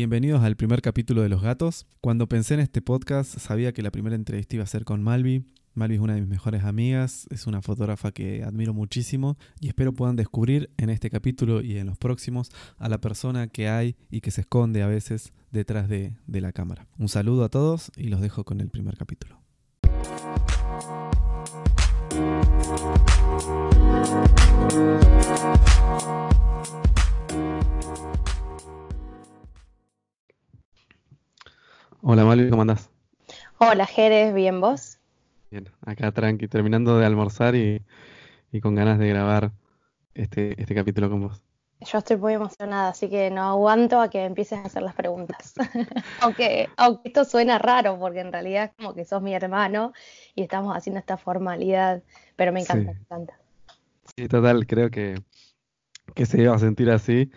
Bienvenidos al primer capítulo de Los Gatos. Cuando pensé en este podcast sabía que la primera entrevista iba a ser con Malvi. Malvi es una de mis mejores amigas, es una fotógrafa que admiro muchísimo y espero puedan descubrir en este capítulo y en los próximos a la persona que hay y que se esconde a veces detrás de, de la cámara. Un saludo a todos y los dejo con el primer capítulo. Hola Malvi, ¿cómo andás? Hola Jerez, ¿bien vos? Bien, acá tranqui, terminando de almorzar y, y con ganas de grabar este, este capítulo con vos. Yo estoy muy emocionada, así que no aguanto a que empieces a hacer las preguntas. aunque, aunque esto suena raro, porque en realidad es como que sos mi hermano y estamos haciendo esta formalidad, pero me encanta, Sí. me encanta. Sí, total, creo que, que se iba a sentir así.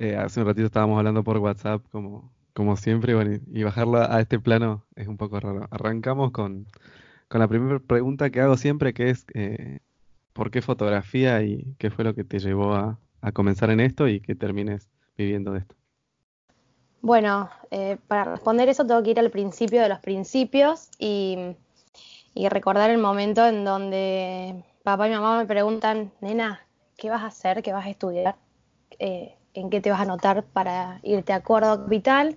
Eh, hace un ratito estábamos hablando por WhatsApp, como, como siempre, bueno, y, bajarlo a este plano es un poco raro. Arrancamos con, la primera pregunta que hago siempre, que es eh, ¿por qué fotografía y qué fue lo que te llevó a, a comenzar en esto y que termines viviendo de esto? Bueno, eh, para responder eso tengo que ir al principio de los principios y, y recordar el momento en donde papá y mamá me preguntan, nena, ¿qué vas a hacer? ¿Qué vas a estudiar? Eh, ¿en qué te vas a anotar para irte a Córdoba Capital?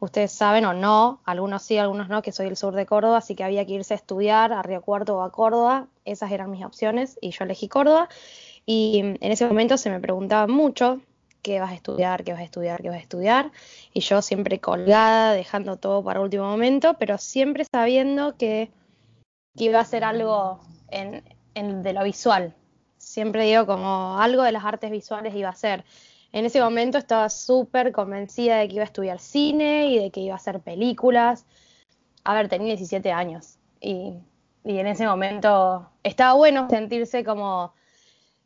Ustedes saben o no, algunos sí, algunos no, que soy del sur de Córdoba, así que había que irse a estudiar a Río Cuarto o a Córdoba. Esas eran mis opciones y yo elegí Córdoba. Y en ese momento se me preguntaba mucho qué vas a estudiar, qué vas a estudiar, qué vas a estudiar. Y yo siempre colgada, dejando todo para último momento, pero siempre sabiendo que, que iba a ser algo en, en de lo visual. Siempre digo como algo de las artes visuales iba a ser. En ese momento estaba súper convencida de que iba a estudiar cine y de que iba a hacer películas. A ver, tenía 17 años y, en ese momento estaba bueno sentirse como,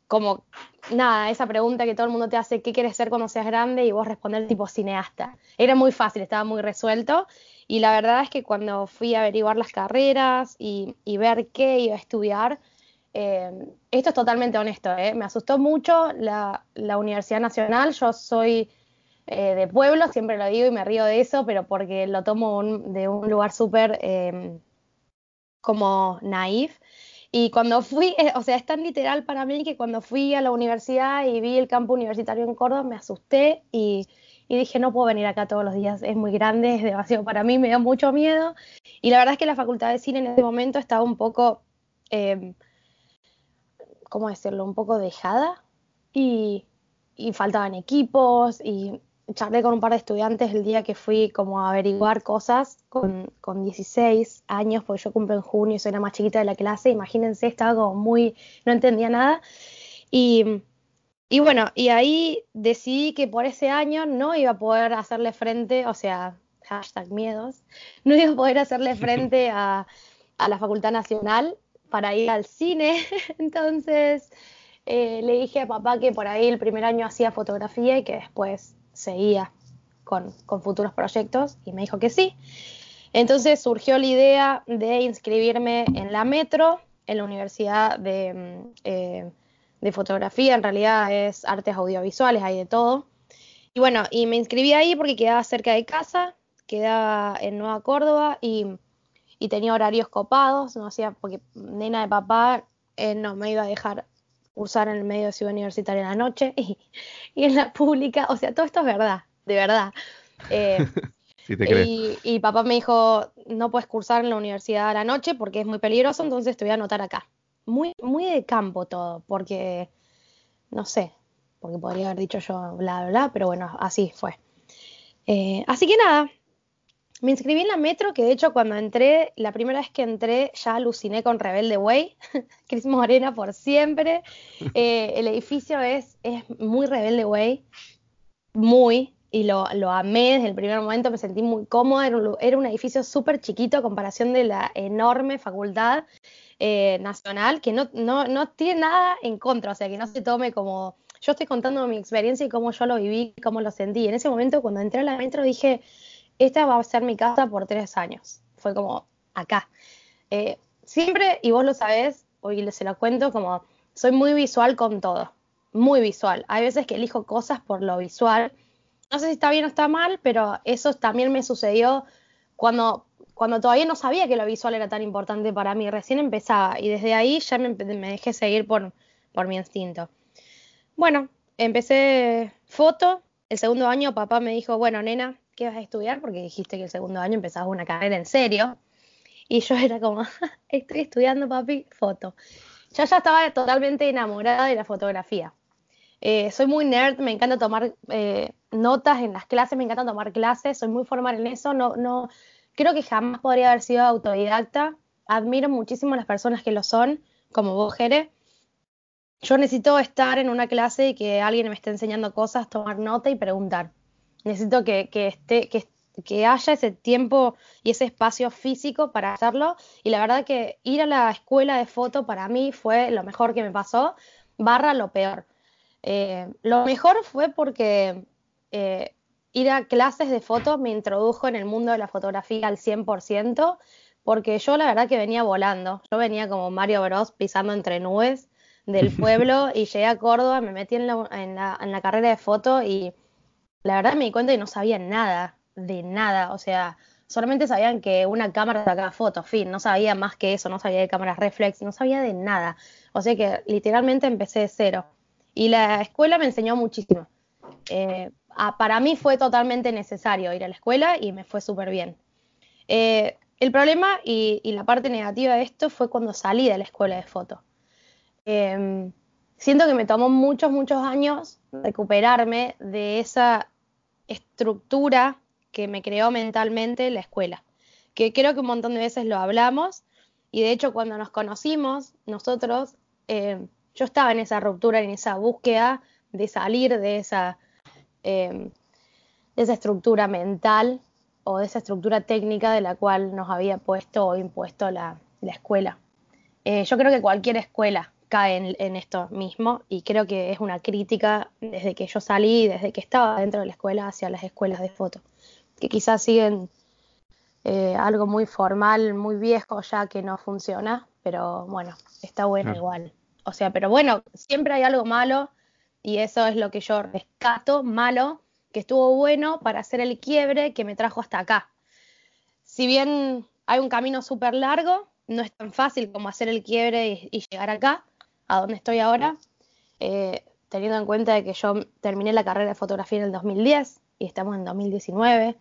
como, nada, esa pregunta que todo el mundo te hace, ¿qué quieres ser cuando seas grande? Y vos responder tipo cineasta. Era muy fácil, estaba muy resuelto. Y la verdad es que cuando fui a averiguar las carreras y ver qué iba a estudiar, eh, esto es totalmente honesto, ¿eh? me asustó mucho la, la Universidad Nacional. Yo soy eh, de pueblo, siempre lo digo y me río de eso, pero porque lo tomo un- de un lugar súper como naif. Y cuando fui, o sea, es tan literal para mí que cuando fui a la universidad y vi el campo universitario en Córdoba, me asusté y, dije, no puedo venir acá todos los días, es muy grande, es demasiado para mí, me dio mucho miedo. Y la verdad es que la facultad de cine en ese momento estaba un poco, ¿cómo decirlo? Un poco dejada y, y faltaban equipos y charlé con un par de estudiantes el día que fui como a averiguar cosas con, con 16 años, porque yo cumplo en junio y soy la más chiquita de la clase, imagínense, estaba como muy, no entendía nada. Y, y bueno, y ahí decidí que por ese año no iba a poder hacerle frente, o sea, hashtag miedos, no iba a poder hacerle frente a, a la Facultad Nacional para ir al cine. Entonces eh, le dije a papá que por ahí el primer año hacía fotografía y que después seguía con, con futuros proyectos y me dijo que sí. Entonces surgió la idea de inscribirme en la Metro, en la Universidad de, mm, eh, de Fotografía, en realidad es artes audiovisuales, hay de todo. Y bueno, y me inscribí ahí porque quedaba cerca de casa, quedaba en Nueva Córdoba y, y tenía horarios copados, no hacía, porque nena de papá eh, no me iba a dejar cursar en el medio de ciudad universitaria en la noche y, y en la pública, o sea, todo esto es verdad, de verdad. Eh, te y papá me dijo, no puedes cursar en la universidad a la noche porque es muy peligroso, entonces te voy a anotar acá. Muy, muy de campo todo, porque, no sé, porque podría haber dicho yo bla, bla, bla, pero bueno, así fue. Eh, así que nada, me inscribí en la metro, que de hecho cuando entré, la primera vez que entré ya aluciné con Rebelde Way, Cris Morena por siempre. Eh, el edificio es, es muy Rebelde Way, muy, y lo, lo amé desde el primer momento, me sentí muy cómoda, era un, era un edificio súper chiquito a comparación de la enorme facultad eh, nacional, que no, no, no tiene nada en contra, o sea, que no se tome como... Yo estoy contando mi experiencia y cómo yo lo viví, cómo lo sentí. En ese momento, cuando entré a la metro, dije, esta va a ser mi casa por tres años. Fue como, acá. Eh, siempre, y vos lo sabés, hoy se lo cuento, como soy muy visual con todo, muy visual. Hay veces que elijo cosas por lo visual no sé si está bien o está mal, pero eso también me sucedió cuando, cuando todavía no sabía que lo visual era tan importante para mí. Recién empezaba y desde ahí ya me, me dejé seguir por, por mi instinto. Bueno, empecé foto. El segundo año papá me dijo, bueno, nena, ¿qué vas a estudiar? Porque dijiste que el segundo año empezabas una carrera en serio. Y yo era como, estoy estudiando, papi, foto. Yo ya estaba totalmente enamorada de la fotografía. Eh, soy muy nerd, me encanta tomar eh, notas en las clases, me encanta tomar clases, soy muy formal en eso, no, no, creo que jamás podría haber sido autodidacta. Admiro muchísimo las personas que lo son, como vos, Jere. Yo necesito estar en una clase y que alguien me esté enseñando cosas, tomar nota y preguntar. Necesito que, que esté, que, que haya ese tiempo y ese espacio físico para hacerlo. Y la verdad que ir a la escuela de foto para mí fue lo mejor que me pasó, barra lo peor. Eh, lo mejor fue porque eh, ir a clases de foto me introdujo en el mundo de la fotografía al 100%, porque yo la verdad que venía volando. Yo venía como Mario Bros pisando entre nubes del pueblo y llegué a Córdoba, me metí en la, en la, en la carrera de foto y la verdad me di cuenta que no sabía nada de nada, o sea, solamente sabían que una cámara sacaba fotos, fin, no sabía más que eso, no sabía de cámaras reflex, no sabía de nada, o sea que literalmente empecé de cero. Y la escuela me enseñó muchísimo. Eh, para mí fue totalmente necesario ir a la escuela y me fue súper bien. Eh, el problema y, la parte negativa de esto fue cuando salí de la escuela de foto. Em, siento que me tomó muchos, muchos años recuperarme de esa estructura que me creó mentalmente la escuela, que creo que un montón de veces lo hablamos y de hecho cuando nos conocimos nosotros, eh, yo estaba en esa ruptura, en esa búsqueda de salir de esa, eh, de esa estructura mental o de esa estructura técnica de la cual nos había puesto o impuesto la, la escuela. Eh, yo creo que cualquier escuela cae en, en, esto mismo y creo que es una crítica desde que yo salí, desde que estaba dentro de la escuela hacia las escuelas de foto que quizás siguen eh, algo muy formal, muy viejo ya que no funciona, pero bueno, está bueno igual. O sea, pero bueno, siempre hay algo malo y eso es lo que yo rescato, malo, que estuvo bueno para hacer el quiebre que me trajo hasta acá. Si bien hay un camino súper largo, no es tan fácil como hacer el quiebre y, llegar acá, a donde estoy ahora, eh, teniendo en cuenta de que yo terminé la carrera de fotografía en el 2010 y estamos en 2019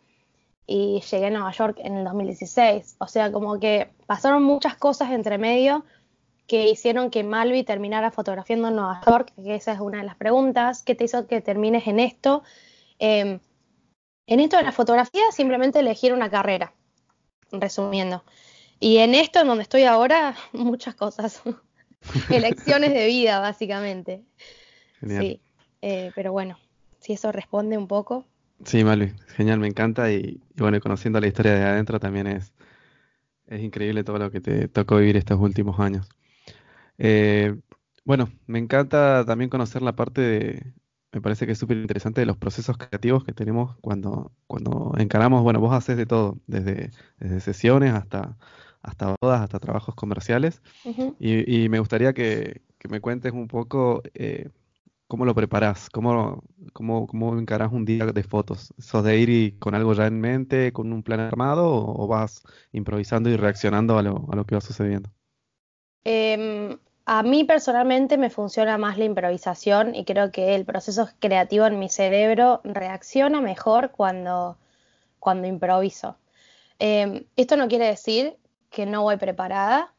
y llegué a Nueva York en el 2016. O sea, como que pasaron muchas cosas entre medio que hicieron que Malvi terminara fotografiando en Nueva York, que esa es una de las preguntas. ¿Qué te hizo que termines en esto? Em, en esto de la fotografía, simplemente elegir una carrera, resumiendo. Y en esto, en donde estoy ahora, muchas cosas. Elecciones de vida, básicamente. Sí, eh, pero bueno, si eso responde un poco. Sí, Malvi, genial, me encanta y, bueno, conociendo la historia de adentro también es, es increíble todo lo que te tocó vivir estos últimos años. Eh, bueno, me encanta también conocer la parte de, me parece que es súper interesante de los procesos creativos que tenemos cuando, cuando encaramos, bueno, vos haces de todo, desde, desde sesiones hasta, hasta bodas, hasta trabajos comerciales, y, y, me gustaría que, que, me cuentes un poco... Eh, ¿Cómo lo preparas? ¿Cómo, cómo, cómo encarás un día de fotos? ¿Sos de ir con algo ya en mente, con un plan armado, o, vas improvisando y reaccionando a lo, a lo que va sucediendo? Eh, a mí personalmente me funciona más la improvisación y creo que el proceso creativo en mi cerebro reacciona mejor cuando, cuando improviso. Eh, esto no quiere decir que no voy preparada.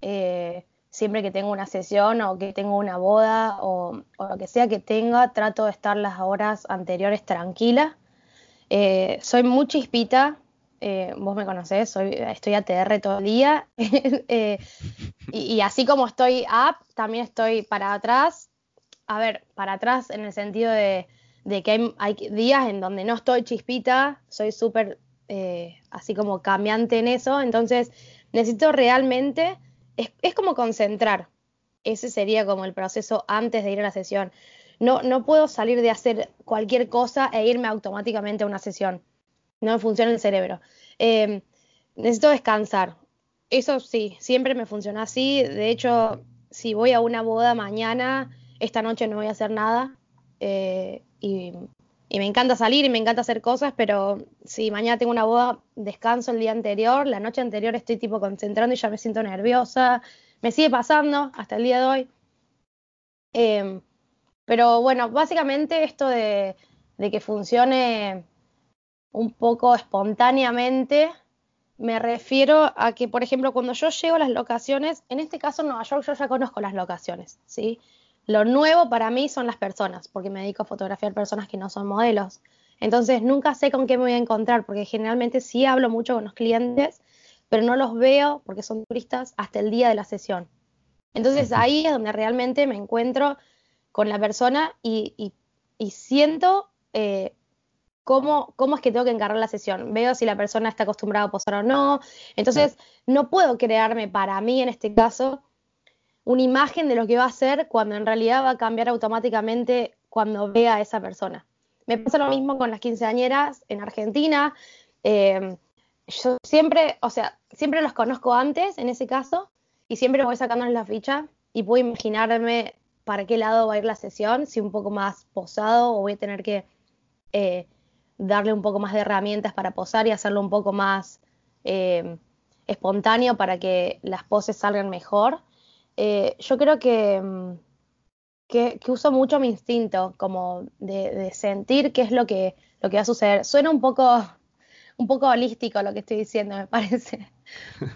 Eh, siempre que tengo una sesión o que tengo una boda o, lo que sea que tenga, trato de estar las horas anteriores tranquila. Eh, soy muy chispita, eh, vos me conocés, soy, estoy ATR todo el día. y, y, así como estoy up, también estoy para atrás. A ver, para atrás en el sentido de, de que hay, hay, días en donde no estoy chispita, soy súper eh, así como cambiante en eso. Entonces, necesito realmente es, como concentrar. Ese sería como el proceso antes de ir a la sesión. No, no puedo salir de hacer cualquier cosa e irme automáticamente a una sesión. No me funciona el cerebro. Eh, necesito descansar. Eso sí, siempre me funciona así. De hecho, si voy a una boda mañana, esta noche no voy a hacer nada. Eh, y y me encanta salir y me encanta hacer cosas, pero si mañana tengo una boda, descanso el día anterior, la noche anterior estoy tipo concentrando y ya me siento nerviosa, me sigue pasando hasta el día de hoy. Em, pero bueno, básicamente esto de, de que funcione un poco espontáneamente, me refiero a que, por ejemplo, cuando yo llego a las locaciones, en este caso en Nueva York yo ya conozco las locaciones, ¿sí? Lo nuevo para mí son las personas, porque me dedico a fotografiar personas que no son modelos. Entonces nunca sé con qué me voy a encontrar, porque generalmente sí hablo mucho con los clientes, pero no los veo porque son turistas hasta el día de la sesión. Entonces ahí es donde realmente me encuentro con la persona y, siento eh, cómo, cómo es que tengo que encargar la sesión. Veo si la persona está acostumbrada a posar o no. Entonces no puedo crearme para mí en este caso una imagen de lo que va a hacer cuando en realidad va a cambiar automáticamente cuando vea a esa persona. Me pasa lo mismo con las quinceañeras en Argentina. Eh, yo siempre, o sea, siempre los conozco antes en ese caso y siempre voy sacándoles la ficha y puedo imaginarme para qué lado va a ir la sesión, si un poco más posado o voy a tener que eh, darle un poco más de herramientas para posar y hacerlo un poco más eh, espontáneo para que las poses salgan mejor. Eh, yo creo mm, que, que, uso mucho mi instinto, como de, sentir qué es lo que, lo que va a suceder. Suena un poco, un poco holístico lo que estoy diciendo, me parece.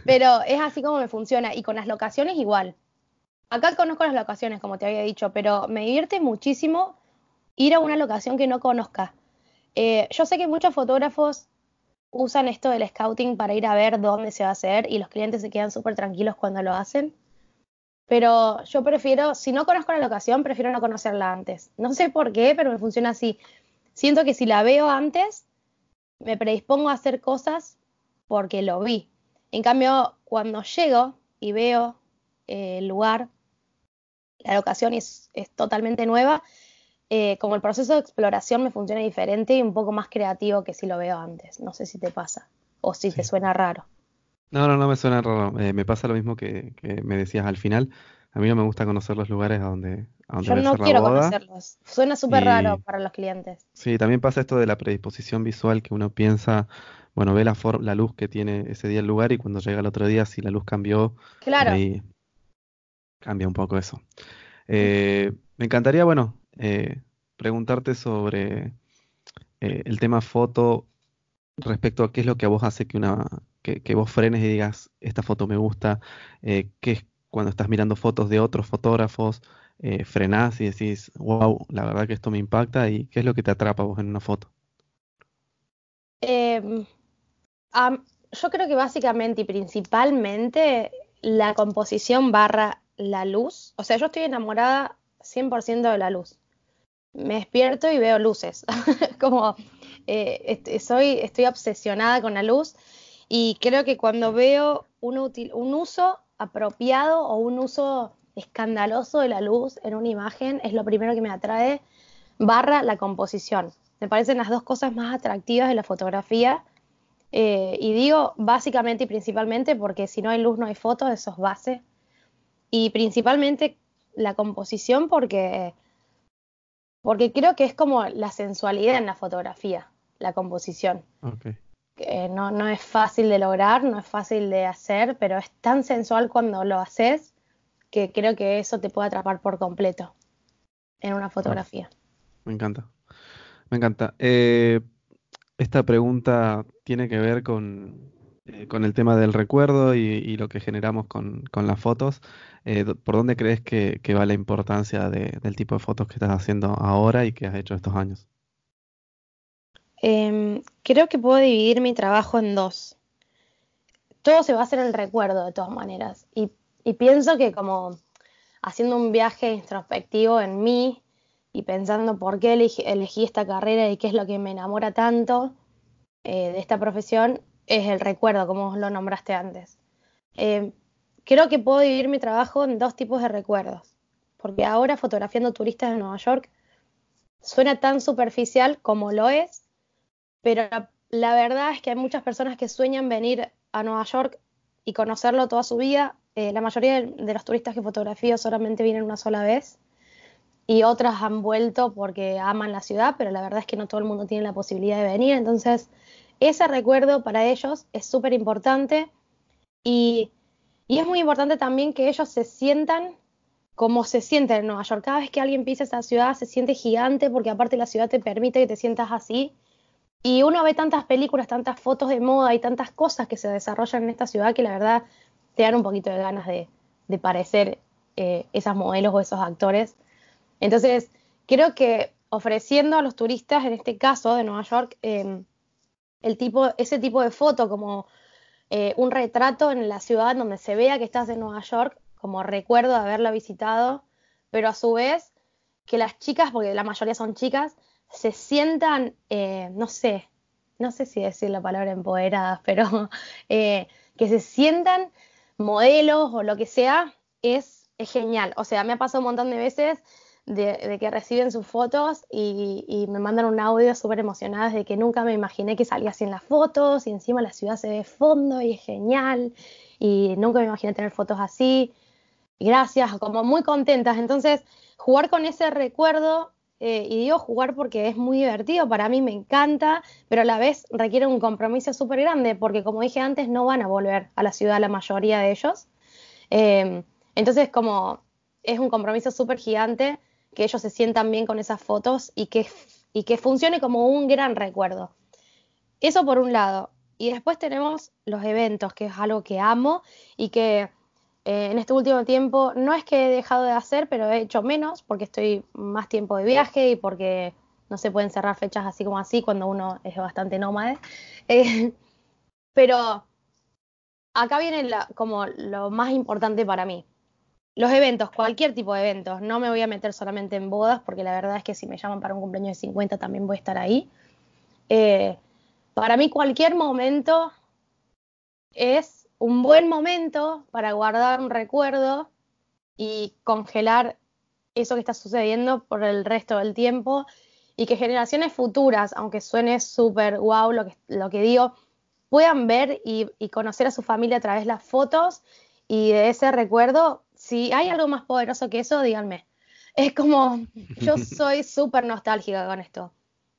Pero es así como me funciona. Y con las locaciones igual. Acá conozco las locaciones, como te había dicho, pero me divierte muchísimo ir a una locación que no conozca. Eh, yo sé que muchos fotógrafos usan esto del scouting para ir a ver dónde se va a hacer y los clientes se quedan súper tranquilos cuando lo hacen. Pero yo prefiero, si no conozco la locación, prefiero no conocerla antes. No sé por qué, pero me funciona así. Siento que si la veo antes, me predispongo a hacer cosas porque lo vi. En cambio, cuando llego y veo eh, el lugar, la locación es, es totalmente nueva, eh, como el proceso de exploración me funciona diferente y un poco más creativo que si lo veo antes. No sé si te pasa o si te suena raro. No, no, no me suena raro. Eh, me pasa lo mismo que, me decías al final. A mí no me gusta conocer los lugares a donde, a donde Yo no quiero conocerlos. Suena súper raro para los clientes. Sí, también pasa esto de la predisposición visual que uno piensa, bueno, ve la, la luz que tiene ese día el lugar y cuando llega el otro día, si la luz cambió, claro. ahí cambia un poco eso. Eh, me encantaría, bueno, eh, preguntarte sobre el tema foto respecto a qué es lo que a vos hace que una que, vos frenes y digas, esta foto me gusta, eh, que es cuando estás mirando fotos de otros fotógrafos, eh, frenás y decís, wow, la verdad que esto me impacta y qué es lo que te atrapa vos en una foto? Em, yo creo que básicamente y principalmente la composición barra la luz. O sea, yo estoy enamorada 100% de la luz. Me despierto y veo luces. Como eh, soy, estoy obsesionada con la luz y creo que cuando veo un, un uso apropiado o un uso escandaloso de la luz en una imagen, es lo primero que me atrae, barra la composición. Me parecen las dos cosas más atractivas de la fotografía. Eh, y digo básicamente y principalmente porque si no hay luz no hay fotos, eso es base. Y principalmente la composición porque, porque creo que es como la sensualidad en la fotografía, la composición. Okay no, no es fácil de lograr, no es fácil de hacer, pero es tan sensual cuando lo haces que creo que eso te puede atrapar por completo en una fotografía. me encanta, me encanta. Eh, esta pregunta tiene que ver con, eh, con el tema del recuerdo y, lo que generamos con, con las fotos. Eh, ¿Por dónde crees que, va la importancia del tipo de fotos que estás haciendo ahora y que has hecho estos años? Em, creo que puedo dividir mi trabajo en dos. Todo se basa en el recuerdo de todas maneras. Y, pienso que como haciendo un viaje introspectivo en mí y pensando por qué elegí, esta carrera y qué es lo que me enamora tanto eh, de esta profesión, es el recuerdo, como lo nombraste antes. Em, creo que puedo dividir mi trabajo en dos tipos de recuerdos. Porque ahora fotografiando turistas de Nueva York suena tan superficial como lo es, pero la, verdad es que hay muchas personas que sueñan venir a Nueva York y conocerlo toda su vida. Eh, la mayoría de, los turistas que fotografío solamente vienen una sola vez. y otras han vuelto porque aman la ciudad, pero la verdad es que no todo el mundo tiene la posibilidad de venir. Entonces, ese recuerdo para ellos es súper importante y, es muy importante también que ellos se sientan como se sienten en Nueva York. Cada vez que alguien pisa esa ciudad se siente gigante porque aparte la ciudad te permite que te sientas así. Y uno ve tantas películas, tantas fotos de moda y tantas cosas que se desarrollan en esta ciudad que la verdad te dan un poquito de ganas de, parecer eh, esas modelos o esos actores. Entonces, creo que ofreciendo a los turistas, en este caso de Nueva York, em, el tipo, ese tipo de foto como eh, un retrato en la ciudad donde se vea que estás en Nueva York, como recuerdo de haberla visitado, pero a su vez que las chicas, porque la mayoría son chicas, se sientan, eh, no sé, no sé si decir la palabra empoderadas, pero que se sientan modelos o lo que sea, es, es genial. O sea, me ha pasado un montón de veces de, que reciben sus fotos y, me mandan un audio súper emocionadas de que nunca me imaginé que salía así en las fotos y encima la ciudad se ve de fondo y es genial y nunca me imaginé tener fotos así. Gracias, como muy contentas. Entonces, jugar con ese recuerdo, eh, y digo jugar porque es muy divertido, para mí me encanta, pero a la vez requiere un compromiso súper grande, porque como dije antes, no van a volver a la ciudad la mayoría de ellos. Eh, entonces, como es un compromiso súper gigante que ellos se sientan bien con esas fotos y que, y que funcione como un gran recuerdo. Eso por un lado. Y después tenemos los eventos, que es algo que amo y que eh, en este último tiempo no es que he dejado de hacer, pero he hecho menos porque estoy más tiempo de viaje y porque no se pueden cerrar fechas así como así cuando uno es bastante nómade. Eh, pero acá viene como lo más importante para mí los eventos, cualquier tipo de eventos. No me voy a meter solamente en bodas, porque la verdad es que si me llaman para un cumpleaños de 50 también voy a estar ahí. Eh, para mí cualquier momento es un buen momento para guardar un recuerdo y congelar eso que está sucediendo por el resto del tiempo y que generaciones futuras, aunque suene súper guau lo que, lo que digo, puedan ver y, y conocer a su familia a través de las fotos y de ese recuerdo si hay algo más poderoso que eso, díganme. Es como, yo soy súper nostálgica con esto.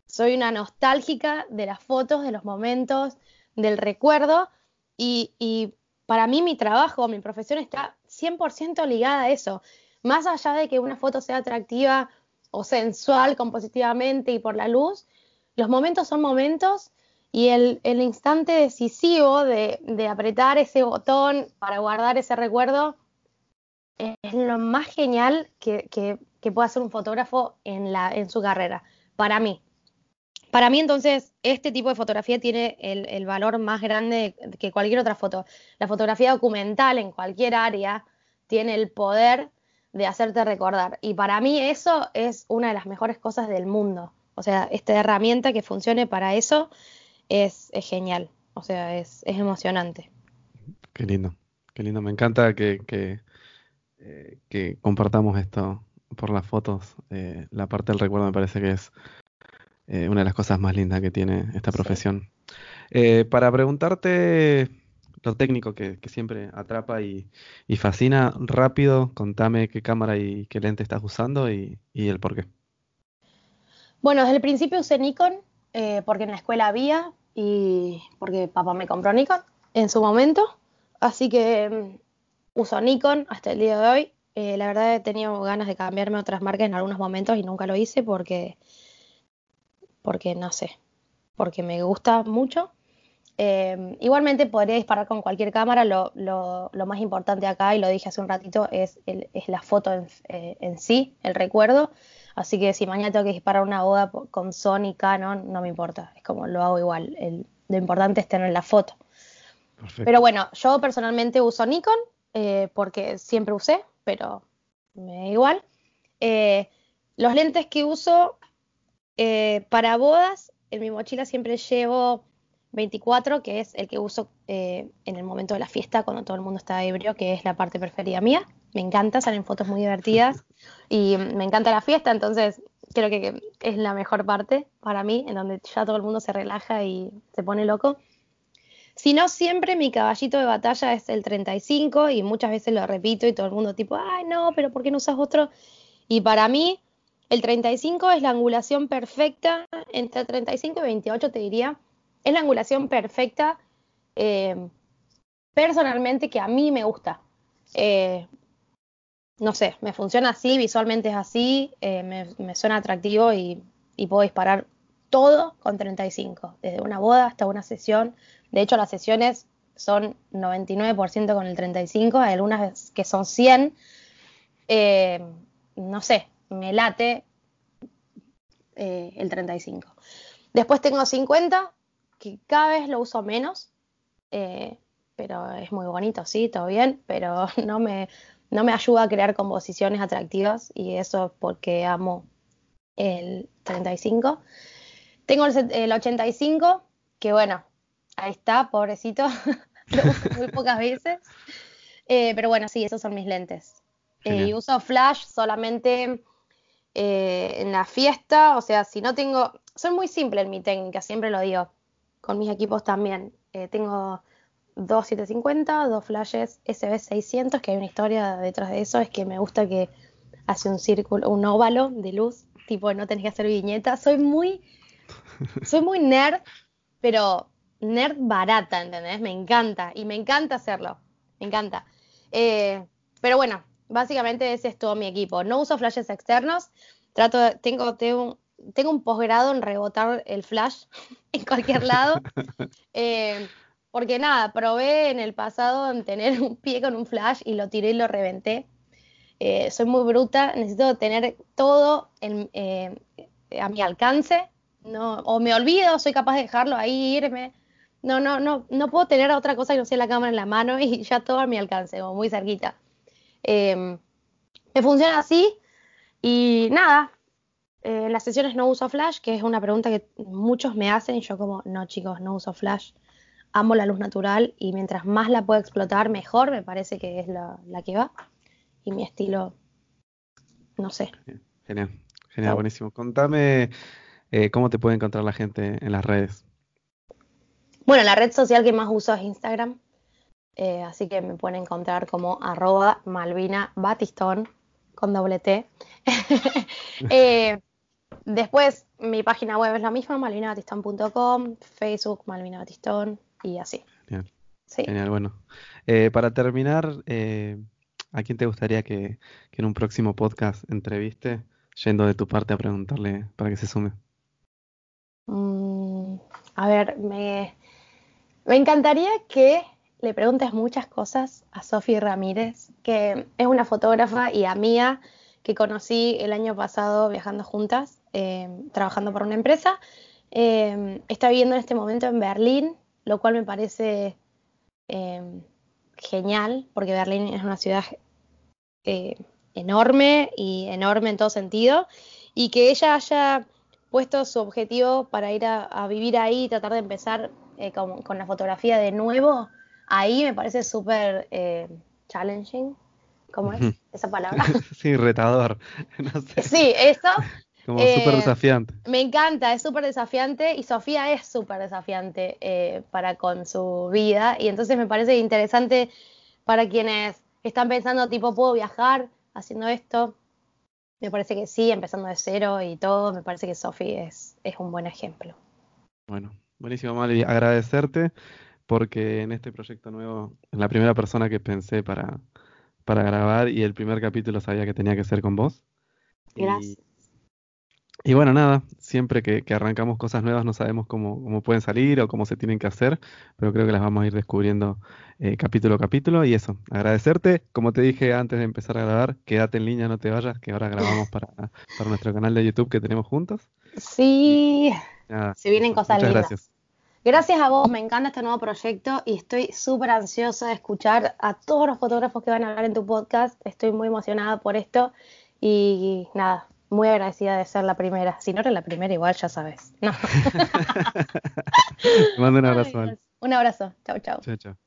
Soy una nostálgica de las fotos, de los momentos, del recuerdo y, para mí mi trabajo, mi profesión está 100% ligada a eso. Más allá de que una foto sea atractiva o sensual compositivamente y por la luz, los momentos son momentos y el, instante decisivo de, apretar ese botón para guardar ese recuerdo es lo más genial que, puede hacer un fotógrafo en su carrera, para mí. Para mí, entonces, este tipo de fotografía tiene el, valor más grande que cualquier otra foto. La fotografía documental en cualquier área tiene el poder de hacerte recordar. Y para mí eso es una de las mejores cosas del mundo. O sea, esta herramienta que funcione para eso es, genial. O sea, es, emocionante. Qué lindo, qué lindo. Me encanta que, eh, que compartamos esto por las fotos. Eh, la parte del recuerdo me parece que es eh, una de las cosas más lindas que tiene esta profesión. para preguntarte lo técnico que, siempre atrapa y, fascina, rápido, contame qué cámara y qué lente estás usando y, y el por qué. Bueno, desde el principio usé Nikon, porque en la escuela había y porque papá me compró Nikon en su momento. Así que mm, uso Nikon hasta el día de hoy. Eh, la verdad he tenido ganas de cambiarme a otras marcas en algunos momentos y nunca lo hice porque, porque no sé, porque me gusta mucho. Eh, igualmente podría disparar con cualquier cámara, lo, lo, lo, más importante acá, y lo dije hace un ratito, es, el, es la foto en, eh, en, sí, el recuerdo. Así que si mañana tengo que disparar una boda con Sony, Canon, no me importa, es como lo hago igual. El, lo importante es tener la foto. Pero bueno, yo personalmente uso Nikon, eh, porque siempre usé, pero me da igual. Eh, los lentes que uso eh, para bodas, en mi mochila siempre llevo 24, que es el que uso en el momento de la fiesta, cuando todo el mundo está ebrio, que es la parte preferida mía. Me encanta, salen fotos muy divertidas y me encanta la fiesta, entonces creo que es la mejor parte para mí, en donde ya todo el mundo se relaja y se pone loco. Si no, siempre mi caballito de batalla es el 35 y muchas veces lo repito y todo el mundo tipo, ay no, pero ¿por qué no usas otro? Y para mí El 35 es la angulación perfecta, entre 35 y 28 te diría, es la angulación perfecta eh, personalmente que a mí me gusta. Eh, no sé, me funciona así, visualmente es así, eh, me, suena atractivo y, puedo disparar todo con 35, desde una boda hasta una sesión. De hecho, las sesiones son 99% con el 35, hay algunas que son 100. no sé, me late el 35. Después tengo 50, que cada vez lo uso menos, eh, pero es muy bonito, sí, todo bien, pero no me, no me ayuda a crear composiciones atractivas y eso es porque amo el 35. Tengo el, 85, que bueno, ahí está, pobrecito, lo uso muy pocas veces, eh, pero bueno, sí, esos son mis lentes. Eh, y uso flash solamente en la fiesta, o sea, si no tengo, soy muy simple en mi técnica, siempre lo digo con mis equipos también. Eh, tengo dos 750, dos flashes SB600, que hay una historia detrás de eso, es que me gusta que hace un círculo, un óvalo de luz, tipo no tenés que hacer viñeta. Soy muy, soy muy nerd, pero nerd barata, ¿entendés? Me encanta y me encanta hacerlo, me encanta. Eh, pero bueno, básicamente ese es todo mi equipo. No uso flashes externos, trato tengo, tengo, tengo un posgrado en rebotar el flash en cualquier lado. Eh, porque nada, probé en el pasado en tener un pie con un flash y lo tiré y lo reventé. Eh, soy muy bruta, necesito tener todo eh, a mi alcance. No, o me olvido, soy capaz de dejarlo ahí, irme. No, no, no, no puedo tener otra cosa que no sea la cámara en la mano y ya todo a mi alcance, o muy cerquita. Me funciona así y nada, en las sesiones no uso flash, que es una pregunta que muchos me hacen y yo como, no chicos, no uso flash. Amo la luz natural y mientras más la puedo explotar, mejor me parece que es la, que va. Y mi estilo, no sé. Genial, genial, buenísimo. Contame eh, cómo te puede encontrar la gente en las redes. Bueno, la red social que más uso es Instagram. Eh, así que me pueden encontrar como arroba Malvina Batistón con doble T. eh, Después, mi página web es la misma, malvinabatistón.com, Facebook, Malvina Batistón y así. Genial. Genial, bueno. Eh, para terminar, ¿a quién te gustaría que, en un próximo podcast entreviste, yendo de tu parte a preguntarle para que se sume? Mm, a ver, me, me encantaría que le preguntes muchas cosas a Sofi Ramírez, que es una fotógrafa y amiga que conocí el año pasado viajando juntas, eh, trabajando para una empresa. Eh, está viviendo en este momento en Berlín, lo cual me parece eh, genial, porque Berlín es una ciudad enorme y enorme en todo sentido, y que ella haya puesto su objetivo para ir a, vivir ahí y tratar de empezar con, la fotografía de nuevo, ahí me parece súper challenging, ¿Cómo es esa palabra? sí, retador. Sí, eso. Como súper eh, desafiante. Me encanta, es súper desafiante y Sofía es súper desafiante eh, para con su vida y entonces me parece interesante para quienes están pensando tipo, ¿puedo viajar haciendo esto? Me parece que sí, empezando de cero y todo, me parece que Sofía es, es un buen ejemplo. Bueno, buenísimo, Mali. Agradecerte porque en este proyecto nuevo, la primera persona que pensé para, para grabar y el primer capítulo sabía que tenía que ser con vos. Gracias. Y, bueno, nada, siempre que, arrancamos cosas nuevas no sabemos cómo, cómo, pueden salir o cómo se tienen que hacer, pero creo que las vamos a ir descubriendo eh, capítulo a capítulo. Y eso, agradecerte, como te dije antes de empezar a grabar, quédate en línea, no te vayas, que ahora grabamos para, para nuestro canal de YouTube que tenemos juntos. Sí, se vienen cosas muchas Gracias. Gracias a vos, me encanta este nuevo proyecto y estoy súper ansiosa de escuchar a todos los fotógrafos que van a hablar en tu podcast. Estoy muy emocionada por esto y nada, muy agradecida de ser la primera. Si no eres la primera, igual ya sabes. mando un abrazo. un abrazo. Chao, chao. Chao, chao.